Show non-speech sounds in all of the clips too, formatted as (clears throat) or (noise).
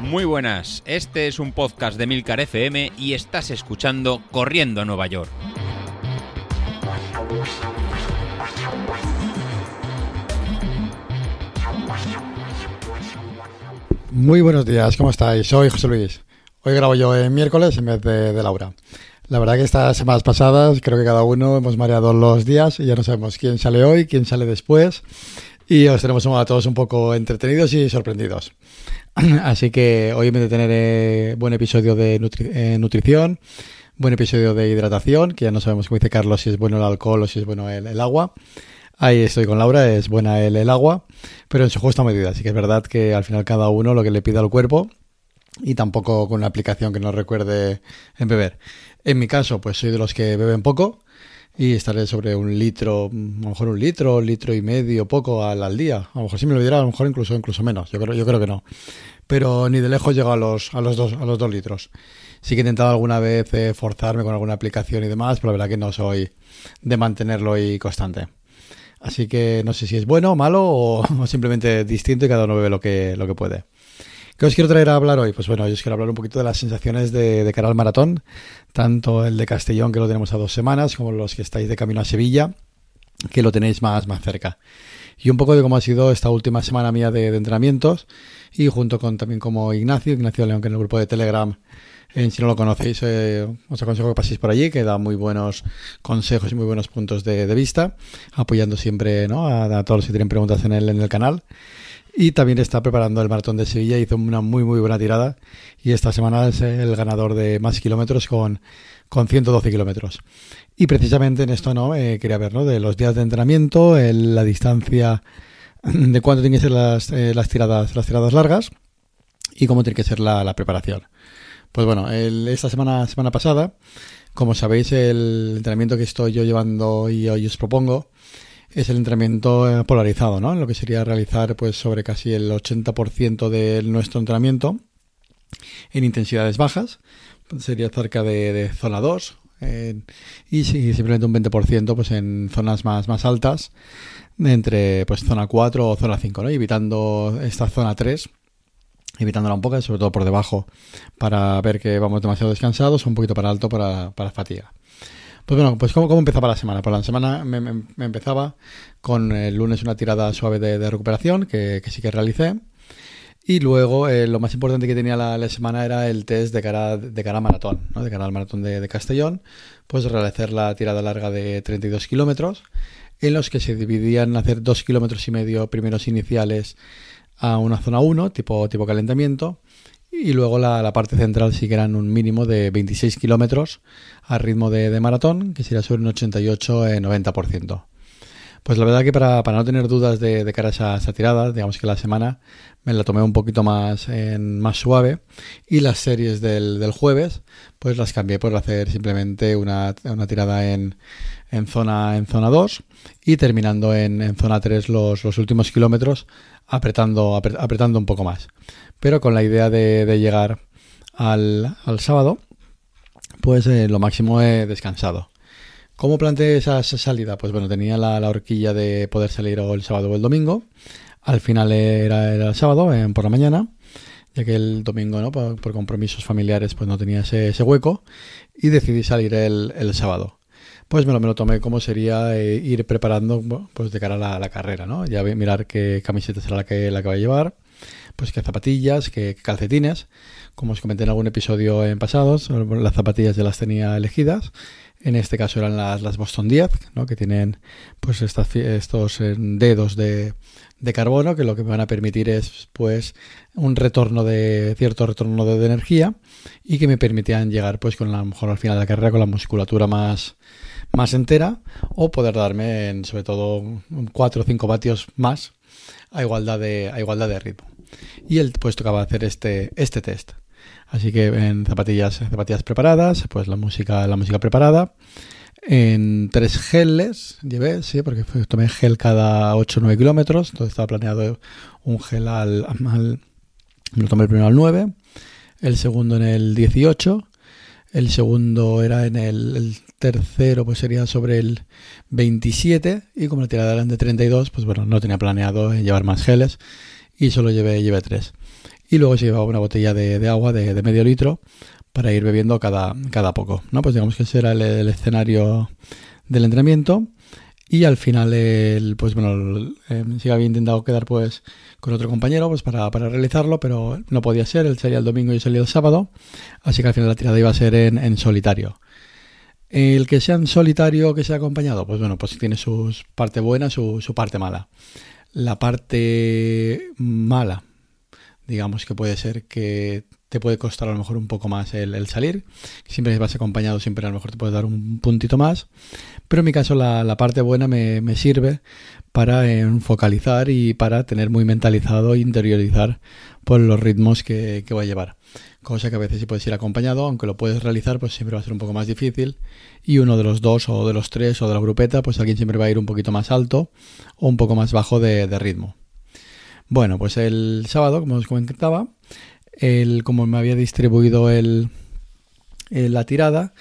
Muy buenas, este es un podcast de Milcar FM y estás escuchando Corriendo a Nueva York. Muy buenos días, ¿cómo estáis? Soy José Luis. Hoy grabo yo en miércoles en vez de, de, Laura. La verdad que estas semanas pasadas creo que cada uno hemos mareado los días y ya no sabemos quién sale hoy, quién sale después y os tenemos a todos un poco entretenidos y sorprendidos. (clears throat) Así que hoy me deteneré buen episodio de nutri eh, nutrición, buen episodio de hidratación, que ya no sabemos, como dice Carlos, si es bueno el alcohol o si es bueno el, el agua. Ahí estoy con Laura, es buena el, el, agua, pero en su justa medida. Así que es verdad que al final cada uno lo que le pida al cuerpo y tampoco con una aplicación que nos recuerde en beber. En mi caso, pues soy de los que beben poco y estaré sobre un litro, a lo mejor un litro, litro y medio, poco al, al día. A lo mejor si me lo diera, a lo mejor incluso incluso menos. Yo creo, yo creo que no. Pero ni de lejos llego a los, a los dos, a los dos litros. Sí que he intentado alguna vez eh, forzarme con alguna aplicación y demás, pero la verdad que no soy de mantenerlo ahí constante. Así que no sé si es bueno malo o, (laughs) o, simplemente distinto y cada uno bebe lo que, lo que puede. ¿Qué os quiero traer a hablar hoy? Pues bueno, yo os quiero hablar un poquito de las sensaciones de, de, cara al maratón, tanto el de Castellón, que lo tenemos a dos semanas, como los que estáis de camino a Sevilla, que lo tenéis más, más cerca. Y un poco de cómo ha sido esta última semana mía de, entrenamientos, y junto con también como Ignacio, Ignacio León, que en el grupo de Telegram eh, si no lo conocéis, eh, os aconsejo que paséis por allí, que da muy buenos consejos y muy buenos puntos de, de vista, apoyando siempre ¿no? a, a, todos los que tienen preguntas en el, en el canal. Y también está preparando el maratón de Sevilla, hizo una muy muy buena tirada y esta semana es el ganador de más kilómetros con, con 112 kilómetros. Y precisamente en esto no eh, quería ver, ¿no? De los días de entrenamiento, la distancia de cuánto tienen que ser las, eh, las, tiradas, las tiradas largas y cómo tiene que ser la, la preparación. Pues bueno, el, esta semana, semana pasada, como sabéis, el entrenamiento que estoy yo llevando y hoy os propongo es el entrenamiento polarizado, ¿no? Lo que sería realizar pues sobre casi el 80% de nuestro entrenamiento en intensidades bajas, sería cerca de, zona 2, eh, y simplemente un 20% pues en zonas más, más altas, entre pues zona 4 o zona 5, ¿no? Evitando esta zona 3 evitándola un poco, sobre todo por debajo, para ver que vamos demasiado descansados, un poquito para alto para, para fatiga. Pues bueno, pues ¿cómo, cómo empezaba la semana? Pues la semana me, empezaba con el lunes una tirada suave de, recuperación, que, sí que realicé. Y luego eh, lo más importante que tenía la, semana era el test de cara, de cara a maratón, ¿no? de cara al maratón de, de Castellón, pues realizar la tirada larga de 32 kilómetros, en los que se dividían hacer 2 kilómetros y medio primeros iniciales a una zona 1, tipo, tipo calentamiento, y luego la, la, parte central sí que eran un mínimo de 26 kilómetros a ritmo de, de, maratón, que sería sobre un 88-90%. Pues la verdad que para, para no tener dudas de, de cara a esa, esa, tirada, digamos que la semana me la tomé un poquito más, en, más suave y las series del, del, jueves pues las cambié por hacer simplemente una, una tirada en, en, zona, en zona 2 y terminando en, en zona 3 los, los últimos kilómetros apretando, apretando un poco más pero con la idea de, llegar al, sábado, pues eh, lo máximo he descansado. ¿Cómo planteé esa, salida? Pues bueno, tenía la, la, horquilla de poder salir o el sábado o el domingo. Al final era, el sábado, por la mañana, ya que el domingo, ¿no? Por, compromisos familiares, pues no tenía ese, hueco. Y decidí salir el, sábado pues me lo, me lo, tomé como sería eh, ir preparando pues de cara a la, la, carrera, ¿no? Ya mirar qué camiseta será la que, la que va a llevar, pues qué zapatillas, qué, calcetines. Como os comenté en algún episodio en pasados, las zapatillas ya las tenía elegidas. En este caso eran las, las Boston 10, ¿no? que tienen pues estas, estos eh, dedos de, de, carbono que lo que me van a permitir es pues un retorno de cierto retorno de, energía y que me permitían llegar pues con a lo mejor al final de la carrera con la musculatura más, más entera o poder darme en, sobre todo 4 o 5 vatios más a igualdad de, a igualdad de ritmo. Y él pues tocaba hacer este, este test. Así que en zapatillas, zapatillas preparadas, pues la música, la música preparada. En tres geles llevé, sí, porque tomé gel cada 8 o 9 kilómetros. Entonces estaba planeado un gel al, al, lo tomé el primero al 9, el segundo en el 18, el segundo era en el, el tercero, pues sería sobre el 27. Y como la tirada eran de 32, pues bueno, no tenía planeado llevar más geles y solo llevé, llevé tres. Y luego se llevaba una botella de, agua de, medio litro para ir bebiendo cada, cada poco. ¿no? Pues digamos que ese era el, escenario del entrenamiento. Y al final, el, pues bueno, eh, sí había intentado quedar pues con otro compañero pues para, para, realizarlo, pero no podía ser. Él salía el domingo y yo salía el sábado. Así que al final la tirada iba a ser en, en solitario. El que sea en solitario o que sea acompañado, pues bueno, pues tiene su parte buena, su, su parte mala. La parte mala, digamos que puede ser que te puede costar a lo mejor un poco más el, salir. Siempre vas acompañado, siempre a lo mejor te puedes dar un puntito más. Pero en mi caso la, parte buena me, sirve para focalizar y para tener muy mentalizado e interiorizar por los ritmos que, que voy a llevar cosa que a veces si puedes ir acompañado, aunque lo puedes realizar, pues siempre va a ser un poco más difícil. Y uno de los dos o de los tres o de la grupeta, pues alguien siempre va a ir un poquito más alto o un poco más bajo de, ritmo. Bueno, pues el sábado, como os comentaba, el, como me había distribuido el, la tirada,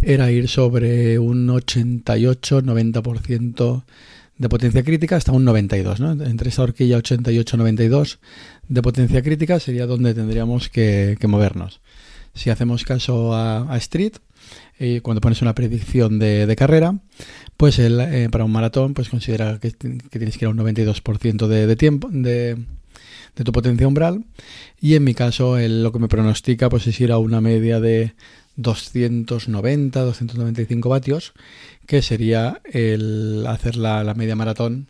era ir sobre un 88-90% de potencia crítica hasta un 92, ¿no? Entre esa horquilla 88-92 de potencia crítica sería donde tendríamos que, movernos. Si hacemos caso a, Street, eh, cuando pones una predicción de, carrera, pues eh, para un maratón, pues considera que, tienes que ir a un 92% de, de tiempo, de, de, tu potencia umbral. Y en mi caso, lo que me pronostica, pues es ir a una media de 290, 295 vatios, que sería el hacer la, la media maratón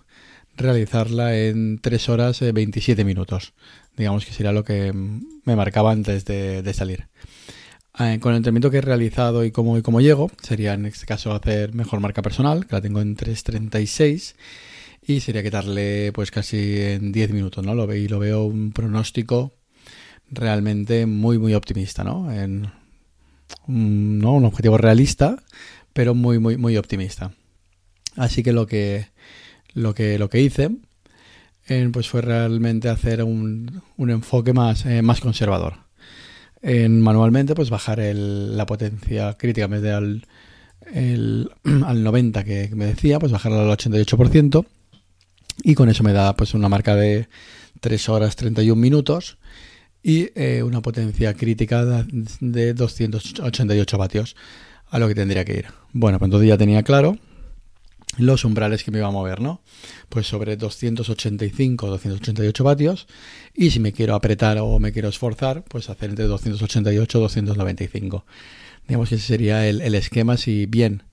realizarla en 3 horas 27 minutos. Digamos que sería lo que me marcaba antes de, salir. Eh, con el entrenamiento que he realizado y cómo, y cómo llego, sería en este caso hacer mejor marca personal, que la tengo en 3.36, y sería quitarle pues casi en 10 minutos, ¿no? Lo veo, y lo veo un pronóstico realmente muy, muy optimista, ¿no? En ¿no? un objetivo realista, pero muy, muy, muy optimista. Así que lo que lo que, lo que hice pues fue realmente hacer un, un enfoque más, eh, más conservador. En, manualmente, pues bajar el, la potencia crítica en vez de al, el, (clears throat) al 90 que, me decía, pues bajarla al 88%. Y con eso me da pues una marca de 3 horas 31 minutos y eh, una potencia crítica de 288 vatios a lo que tendría que ir. Bueno, pues entonces ya tenía claro los umbrales que me iba a mover, ¿no? Pues sobre 285 288 vatios y si me quiero apretar o me quiero esforzar, pues hacer entre 288 y 295. Digamos que ese sería el, esquema si bien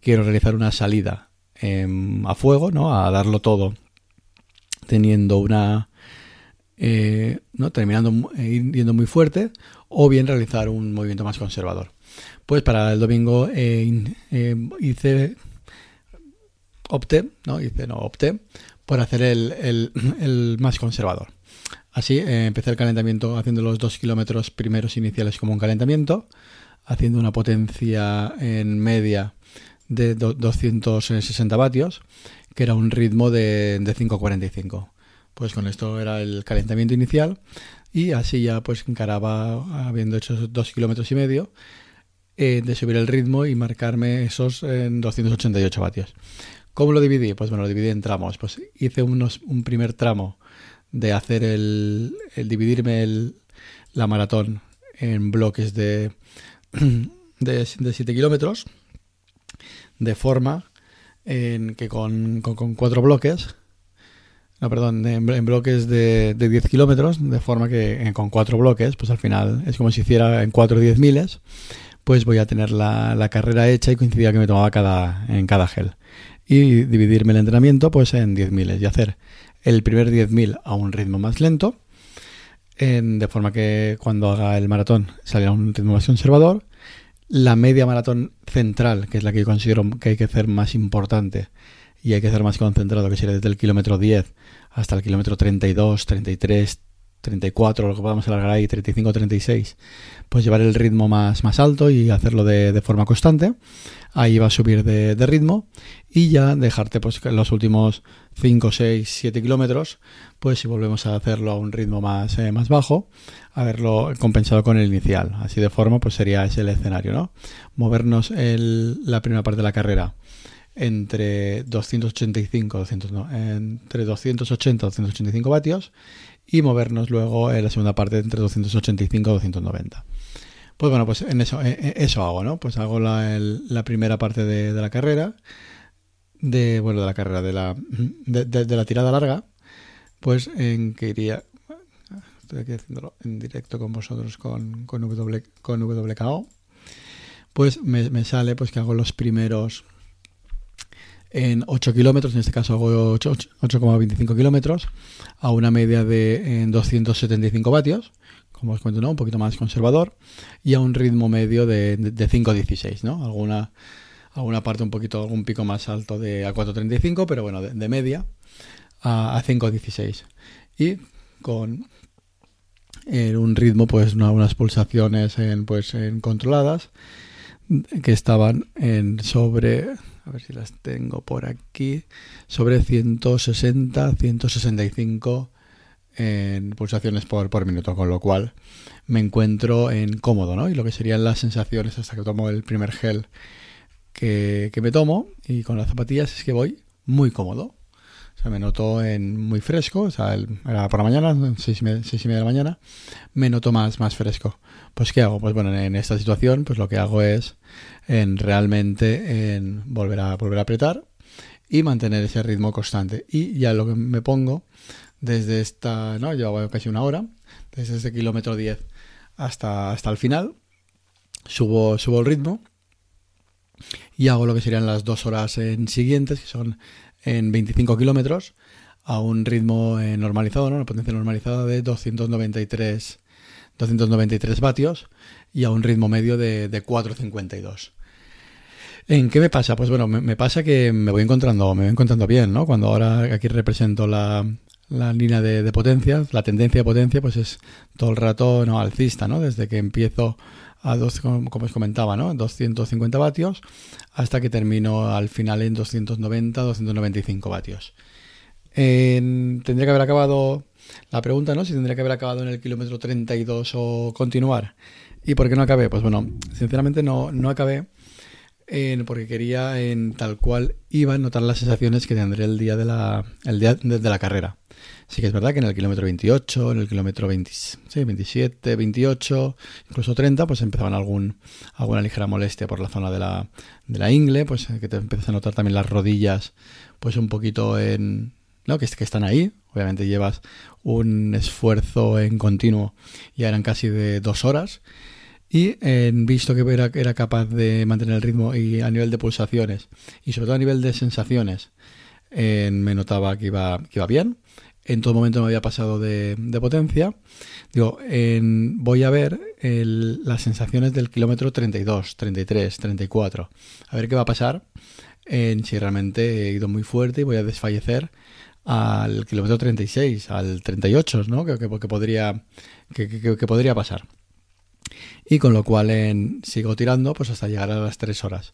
quiero realizar una salida em, a fuego, ¿no? A darlo todo teniendo una... Eh, ¿no? terminando eh, yendo muy fuerte o bien realizar un movimiento más conservador. Pues para el domingo eh, hice opté, ¿no? Hice, no, opté por hacer el, (clears throat) más conservador. Así empecé el calentamiento haciendo los dos kilómetros primeros iniciales como un calentamiento, haciendo una potencia en media de 260 vatios, que era un ritmo de, de 5.45. Pues con esto era el calentamiento inicial y así ya pues encaraba, habiendo hecho dos kilómetros y medio, eh, de subir el ritmo y marcarme esos en 288 vatios. ¿Cómo lo dividí? Pues bueno, lo dividí en tramos. Pues hice unos, un primer tramo de hacer el, el dividirme el, la maratón en bloques de, (clears throat) de, 7 kilómetros, de forma en que con, con, cuatro bloques, no, perdón, en, bloques de, de 10 kilómetros, de forma que con cuatro bloques, pues al final es como si hiciera en cuatro 10 miles, pues voy a tener la, la carrera hecha y coincidía que me tomaba cada, en cada gel y dividirme el entrenamiento pues en 10.000 y hacer el primer 10.000 a un ritmo más lento, en, de forma que cuando haga el maratón salga a un ritmo más conservador. La media maratón central, que es la que yo considero que hay que hacer más importante y hay que hacer más concentrado, que sería desde el kilómetro 10 hasta el kilómetro 32, 33, 34, lo que podamos alargar ahí, 35, 36, pues llevar el ritmo más, más alto y hacerlo de, de forma constante. Ahí va a subir de, ritmo y ya dejarte pues los últimos 5, 6, 7 kilómetros, pues si volvemos a hacerlo a un ritmo más, eh, más bajo, haberlo compensado con el inicial. Así de forma, pues sería ese el escenario, ¿no? Movernos el, la primera parte de la carrera entre 285, 200, entre 280 y 285 vatios y movernos luego en la segunda parte entre 285 y 290. Pues bueno, pues en eso, eso hago, ¿no? Pues hago la, la primera parte de, la carrera, de, bueno, de la carrera, de la, de, la tirada larga, pues en que iría, estoy aquí haciéndolo en directo con vosotros con, con, w, con WKO, pues me, me sale pues que hago los primeros en 8 kilómetros, en este caso hago 8,25 kilómetros, a una media de en 275 vatios, como os cuento, ¿no? un poquito más conservador, y a un ritmo medio de, de, 5,16, ¿no? Alguna, alguna parte un poquito, algún pico más alto de a 4,35, pero bueno, de, media a, a 5,16. Y con un ritmo, pues unas pulsaciones en, pues, en controladas que estaban en sobre a ver si las tengo por aquí, sobre 160, 165 en pulsaciones por, por minuto, con lo cual me encuentro en cómodo, ¿no? Y lo que serían las sensaciones hasta que tomo el primer gel que, que me tomo y con las zapatillas es que voy muy cómodo. O sea, me noto en muy fresco, o sea, era por la mañana, seis y, media, seis y media de la mañana, me noto más, más fresco. Pues, ¿qué hago? Pues bueno, en esta situación, pues lo que hago es en realmente en volver a volver a apretar y mantener ese ritmo constante. Y ya lo que me pongo desde esta, ¿no? Llevo casi una hora, desde este kilómetro 10 hasta, hasta el final, subo, subo el ritmo y hago lo que serían las dos horas en siguientes, que son en 25 kilómetros a un ritmo eh, normalizado, ¿no? una potencia normalizada de 293, 293 vatios y a un ritmo medio de, de 4,52. ¿En qué me pasa? Pues bueno, me, pasa que me voy encontrando, me voy encontrando bien, ¿no? Cuando ahora aquí represento la, línea de, potencia, la tendencia de potencia, pues es todo el rato no alcista, ¿no? Desde que empiezo a dos, como, os comentaba, ¿no? 250 vatios hasta que termino al final en 290, 295 vatios. tendría que haber acabado la pregunta, ¿no? Si tendría que haber acabado en el kilómetro 32 o continuar. ¿Y por qué no acabé? Pues bueno, sinceramente no, no acabé porque quería en tal cual iba a notar las sensaciones que tendré el día de la, el día de, la carrera. Sí que es verdad que en el kilómetro 28, en el kilómetro 27, 28, incluso 30, pues empezaban algún, alguna ligera molestia por la zona de la, de la ingle, pues que te empiezas a notar también las rodillas, pues un poquito en... Que, que están ahí, obviamente llevas un esfuerzo en continuo, ya eran casi de dos horas, y visto que era, capaz de mantener el ritmo y a nivel de pulsaciones y sobre todo a nivel de sensaciones, me notaba que iba, que iba bien. En todo momento me había pasado de, potencia. Digo, voy a ver las sensaciones del kilómetro 32, 33, 34. A ver qué va a pasar en si realmente he ido muy fuerte y voy a desfallecer al kilómetro 36, al 38, ¿no? Que, que, podría, que podría pasar y con lo cual en, sigo tirando pues hasta llegar a las 3 horas.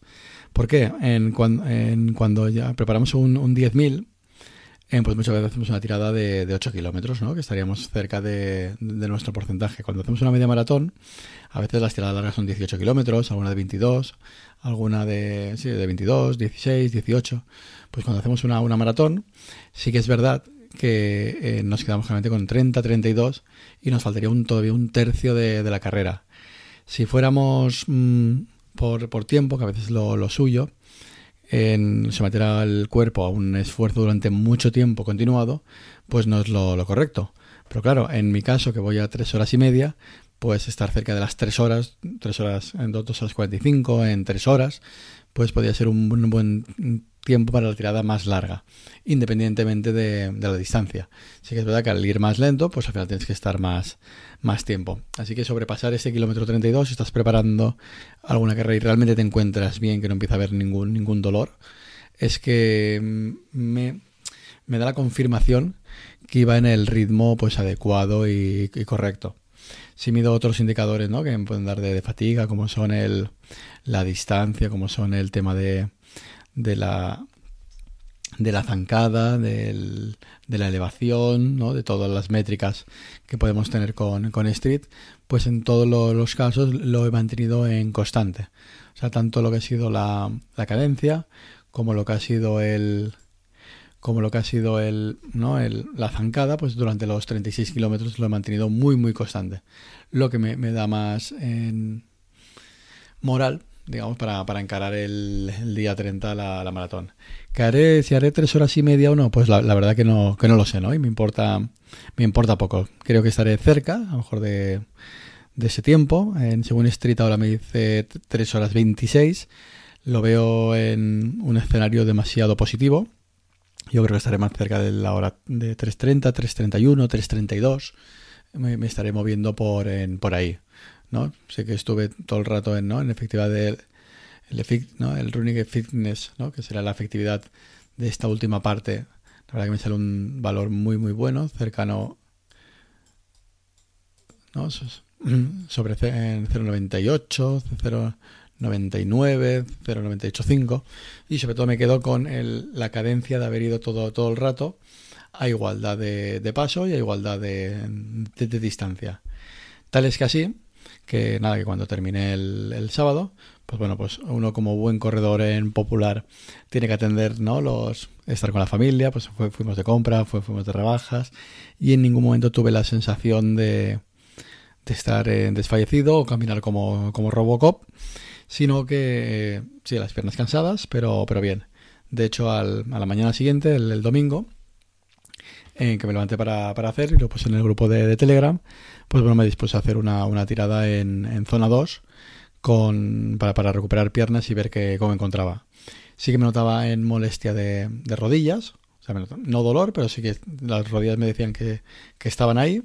¿Por qué? En, cuando ya preparamos un, un 10.000, pues muchas veces hacemos una tirada de, de 8 kilómetros, ¿no? que estaríamos cerca de, nuestro porcentaje. Cuando hacemos una media maratón, a veces las tiradas largas son 18 kilómetros, alguna de 22, alguna de, sí, de 22, 16, 18. Pues cuando hacemos una, una maratón, sí que es verdad que eh, nos quedamos generalmente con 30, 32 y nos faltaría un, todavía un tercio de, de la carrera. Si fuéramos mm, por, por, tiempo, que a veces lo, lo suyo, en someter al cuerpo a un esfuerzo durante mucho tiempo continuado, pues no es lo, correcto. Pero claro, en mi caso, que voy a tres horas y media, pues estar cerca de las tres horas, tres horas en dos horas 45, en tres horas, pues podría ser un, buen tiempo para la tirada más larga, independientemente de, la distancia. Sí que es verdad que al ir más lento, pues al final tienes que estar más, más tiempo. Así que sobrepasar ese kilómetro 32, si estás preparando alguna carrera y realmente te encuentras bien, que no empieza a haber ningún, ningún dolor, es que me, me da la confirmación que iba en el ritmo pues adecuado y, correcto. Si mido otros indicadores ¿no? que me pueden dar de, fatiga, como son el, la distancia, como son el tema de, de la de la zancada, del, de la elevación, ¿no? de todas las métricas que podemos tener con, con Street, pues en todos los casos lo he mantenido en constante. O sea, tanto lo que ha sido la, la cadencia como lo que ha sido el como lo que ha sido el, ¿no? el, la zancada, pues durante los 36 kilómetros lo he mantenido muy, muy constante. Lo que me, me da más en moral, digamos, para, para encarar el, día 30 la, la maratón. ¿Que haré, si haré tres horas y media o no? Pues la, la, verdad que no, que no lo sé, ¿no? Y me importa, me importa poco. Creo que estaré cerca, a lo mejor de, de ese tiempo. En, según Street ahora me dice 3 horas 26. Lo veo en un escenario demasiado positivo yo creo que estaré más cerca de la hora de 3.30, 3.31, 3.32. Me, me estaré moviendo por, en, por ahí. ¿no? Sé que estuve todo el rato en, en efectividad del el running fitness, ¿no? que será la efectividad de esta última parte. La verdad que me sale un valor muy, muy bueno, cercano ¿no? (clears throat) sobre 0,98, 0. 99, 0,985 y sobre todo me quedo con el, la cadencia de haber ido todo, todo el rato a igualdad de, paso y a igualdad de, distancia. Tal es que así, que nada, que cuando terminé el, sábado, pues bueno, pues uno como buen corredor en popular tiene que atender, ¿no? Los, estar con la familia, pues fuimos de compra, fuimos de rebajas y en ningún momento tuve la sensación de, de estar eh, desfallecido o caminar como, como Robocop sino que sí, las piernas cansadas, pero, pero bien. De hecho, al, a la mañana siguiente, el, domingo, en que me levanté para, para, hacer y lo puse en el grupo de, de, Telegram, pues bueno, me dispuse a hacer una, una tirada en, en, zona 2 con, para, para recuperar piernas y ver que, cómo encontraba. Sí que me notaba en molestia de, de rodillas, o sea, no dolor, pero sí que las rodillas me decían que, que estaban ahí.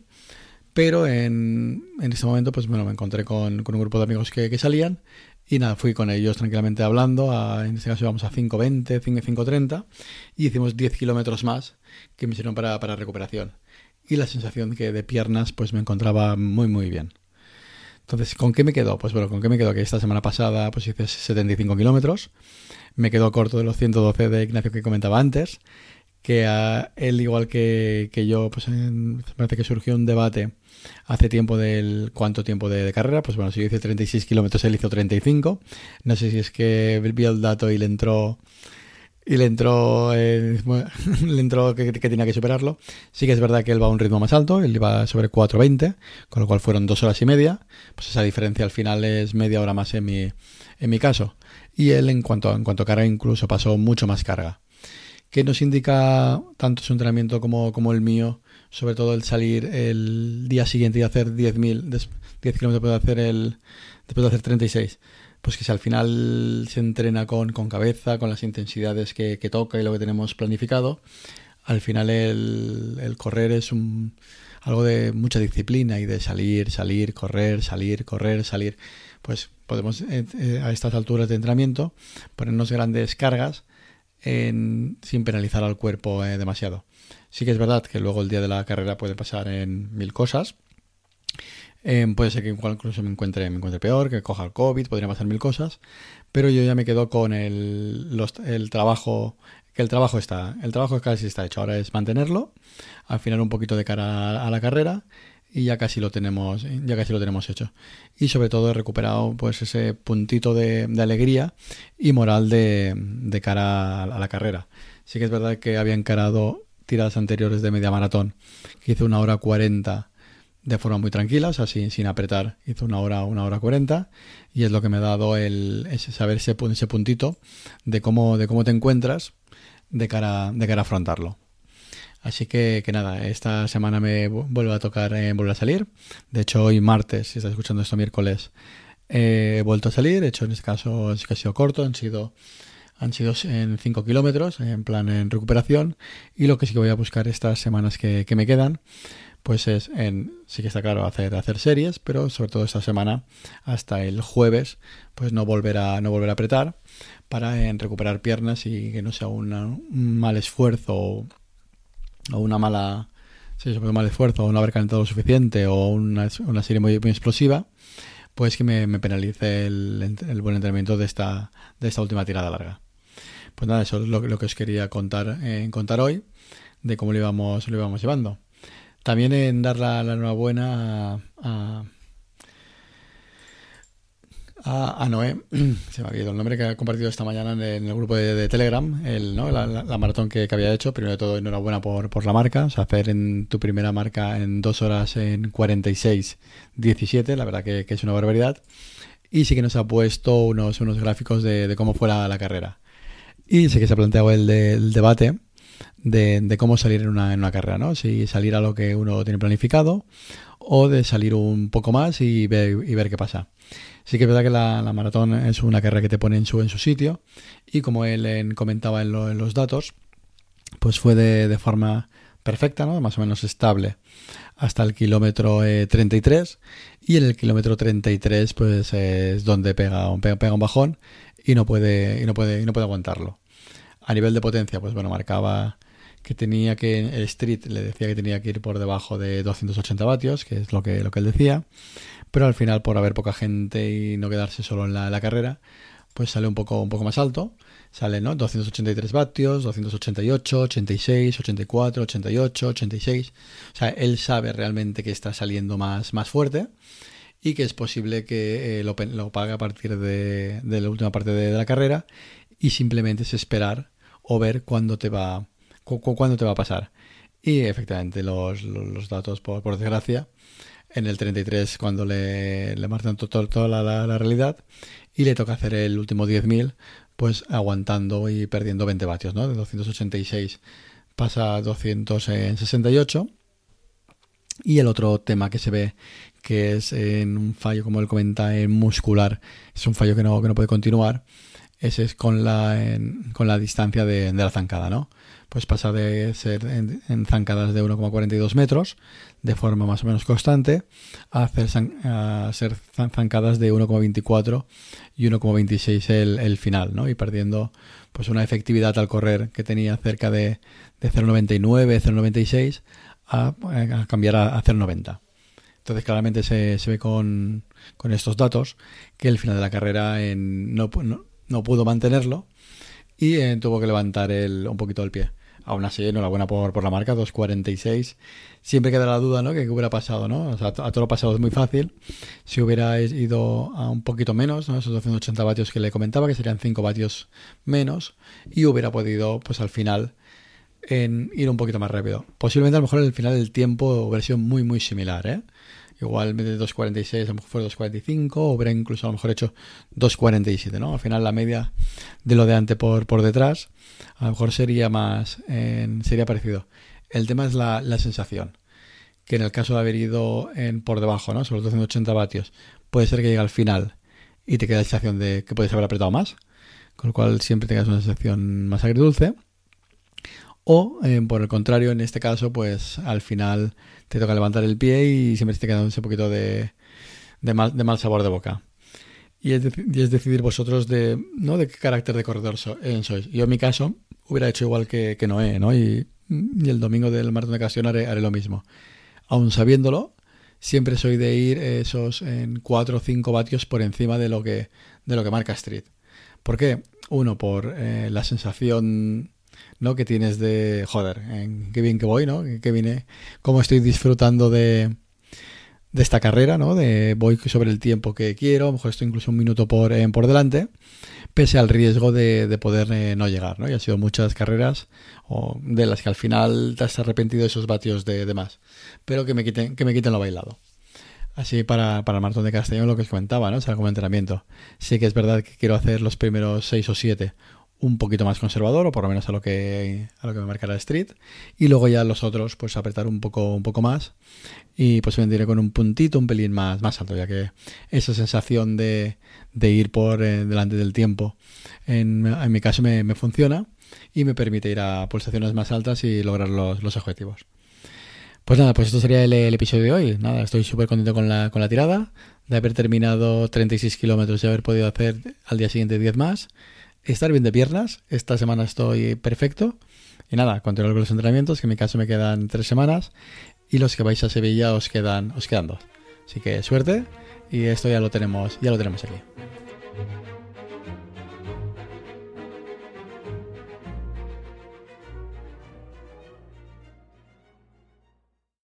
Pero en, en ese momento, pues bueno, me encontré con, con un grupo de amigos que, que salían y nada, fui con ellos tranquilamente hablando, en este caso íbamos a 5.20, 5.30 y hicimos 10 kilómetros más que me sirvieron para, para recuperación. Y la sensación que de piernas pues me encontraba muy muy bien. Entonces, ¿con qué me quedo? Pues bueno, ¿con qué me quedo? Que esta semana pasada pues hice 75 kilómetros, me quedo corto de los 112 de Ignacio que comentaba antes, que a él igual que, que yo, pues en, parece que surgió un debate hace tiempo del cuánto tiempo de, carrera, pues bueno, si yo hice 36 kilómetros, él hizo 35. No sé si es que vio el dato y le entró y le entró eh, (laughs) le entró que, que, tenía que superarlo. Sí que es verdad que él va a un ritmo más alto, él iba sobre 4.20, con lo cual fueron dos horas y media. Pues esa diferencia al final es media hora más en mi, en mi caso. Y él en cuanto, en cuanto a carga incluso pasó mucho más carga. ¿Qué nos indica tanto su entrenamiento como, como el mío? sobre todo el salir el día siguiente y hacer 10.000, 10 kilómetros puede hacer el, después de hacer 36. Pues que si al final se entrena con, con cabeza, con las intensidades que, que, toca y lo que tenemos planificado, al final el, el correr es un, algo de mucha disciplina y de salir, salir, correr, salir, correr, salir. Pues podemos eh, eh, a estas alturas de entrenamiento ponernos grandes cargas en, sin penalizar al cuerpo eh, demasiado. Sí que es verdad que luego el día de la carrera puede pasar en mil cosas. Eh, puede ser que incluso me encuentre, me encuentre peor, que coja el COVID, podría pasar mil cosas. Pero yo ya me quedo con el, trabajo, que el trabajo está, el trabajo casi está hecho. Ahora es mantenerlo, afinar un poquito de cara a la carrera y ya casi lo tenemos ya casi lo tenemos hecho. Y sobre todo he recuperado pues ese puntito de, alegría y moral de, cara a la carrera. Sí que es verdad que había encarado tiradas anteriores de media maratón, que hice una hora 40 de forma muy tranquila, o sea, sin, apretar, hizo una hora, una hora 40, y es lo que me ha dado el ese, saber ese, ese puntito de cómo, de cómo te encuentras de cara, de cara a afrontarlo. Así que, que nada, esta semana me vuelve a tocar eh, volver a salir. De hecho, hoy martes, si estás escuchando esto miércoles, eh, he vuelto a salir. De hecho, en este caso es que ha sido corto, han sido han sido en 5 kilómetros, en plan en recuperación. Y lo que sí que voy a buscar estas semanas que, me quedan, pues es en, sí que está claro, hacer, hacer series, pero sobre todo esta semana, hasta el jueves, pues no volver a, no volver a apretar para en recuperar piernas y que no sea un mal esfuerzo o, o una mala, sí, un mal esfuerzo o no haber calentado lo suficiente o una, una serie muy, explosiva pues que me, me penalice el, el, buen entrenamiento de esta, de esta última tirada larga. Pues nada, eso es lo, lo que os quería contar, eh, contar hoy, de cómo lo íbamos, lo íbamos llevando. También en dar la, la enhorabuena a, a, Noé, (clears throat) se me ha olvidado el nombre que ha compartido esta mañana en el, grupo de, Telegram, el, ¿no? la, maratón que, había hecho. Primero de todo, enhorabuena por, por la marca. O sea, hacer en tu primera marca en dos horas en 46, 17, la verdad que, es una barbaridad. Y sí que nos ha puesto unos, unos gráficos de, cómo fue la, carrera. Y sí que se ha planteado el, el debate de, cómo salir en una, en una carrera, ¿no? Si salir a lo que uno tiene planificado o de salir un poco más y ver, y ver qué pasa. Sí que es verdad que la, maratón es una carrera que te pone en su, en su sitio y como él comentaba en, los datos, pues fue de, forma perfecta, ¿no? más o menos estable hasta el kilómetro 33 eh, y en el kilómetro 33 pues es donde pega un, pega un bajón y no puede y no puede y no puede aguantarlo. A nivel de potencia pues bueno, marcaba que tenía que el street le decía que tenía que ir por debajo de 280 vatios, que es lo que lo que él decía pero al final por haber poca gente y no quedarse solo en la, carrera, pues sale un poco, un poco más alto. Sale, ¿no? 283 vatios, 288, 86, 84, 88, 86. O sea, él sabe realmente que está saliendo más, más fuerte y que es posible que eh, lo, lo, pague a partir de, la última parte de, la carrera y simplemente es esperar o ver cuándo te va, cuándo te va a pasar. Y efectivamente los, los, datos, por desgracia, en el 33 cuando le, le marcan toda la, realidad y le toca hacer el último 10.000 pues aguantando y perdiendo 20 vatios, ¿no? De 286 pasa a 268 y el otro tema que se ve que es en un fallo, como él comenta, en muscular, es un fallo que no, que no puede continuar, ese es con la, con la distancia de, la zancada, ¿no? pues pasa de ser en, zancadas de 1,42 metros de forma más o menos constante a, hacer a ser zancadas de 1,24 y 1,26 el, el, final, ¿no? Y perdiendo pues una efectividad al correr que tenía cerca de, de 0,99, 0,96 a, a, cambiar a, 0,90. Entonces claramente se, se ve con, con, estos datos que el final de la carrera en, no, no, pudo mantenerlo y eh, tuvo que levantar el, un poquito el pie. Aún así, enhorabuena por, por la marca, 2.46. Siempre queda la duda, ¿no? Que qué hubiera pasado, ¿no? O a todo lo pasado es muy fácil. Si hubiera ido a un poquito menos, ¿no? Esos 280 vatios que le comentaba, que serían 5 vatios menos, y hubiera podido, pues al final, en ir un poquito más rápido. Posiblemente a lo mejor el final del tiempo hubiera sido muy, muy similar, ¿eh? Igual de 2.46 a lo mejor fue 2.45 o hubiera incluso a lo mejor hecho 2.47, ¿no? Al final la media de lo de antes por, por detrás a lo mejor sería más, sería parecido. El tema es la, la, sensación, que en el caso de haber ido en, por debajo, ¿no? Sobre 280 vatios, puede ser que llegue al final y te quede la sensación de que puedes haber apretado más, con lo cual siempre tengas una sensación más agridulce. O, eh, por el contrario, en este caso, pues al final te toca levantar el pie y siempre te queda un poquito de, de, mal, de sabor de boca. Y es, decidir vosotros de, ¿no? de qué carácter de corredor eh, sois. Yo en mi caso hubiera hecho igual que, Noé, ¿no? Y, el domingo del maratón de ocasión haré, lo mismo. Aún sabiéndolo, siempre soy de ir esos en 4 o 5 vatios por encima de lo que, de lo que marca Street. ¿Por qué? Uno, por eh, la sensación ¿no? que tienes de, joder, en qué bien que voy, ¿no? Qué bien, cómo estoy disfrutando de, de esta carrera, ¿no? De voy sobre el tiempo que quiero, a lo mejor estoy incluso un minuto por, eh, por delante, pese al riesgo de, de poder eh, no llegar, ¿no? Y han sido muchas carreras o de las que al final te has arrepentido de esos vatios de, más, pero que me quiten, que me quiten lo bailado. Así para, para de Castellón lo que os comentaba, ¿no? O sea, como entrenamiento. Sí que es verdad que quiero hacer los primeros seis o siete un poquito más conservador o por lo menos a lo que a lo que me marcará Street y luego ya los otros pues apretar un poco un poco más y pues iré con un puntito un pelín más más alto ya que esa sensación de, de ir por eh, delante del tiempo en, en mi caso me, funciona y me permite ir a pulsaciones más altas y lograr los, los objetivos pues nada, pues esto sería el, el episodio de hoy. Nada, estoy súper contento con la, con la tirada, de haber terminado 36 kilómetros y haber podido hacer al día siguiente 10 más estar bien de piernas. Esta semana estoy perfecto. Y nada, continuar con los entrenamientos, que en mi caso me quedan tres semanas. Y los que vais a Sevilla os quedan, os quedan dos. Así que suerte. Y esto ya lo tenemos, ya lo tenemos aquí.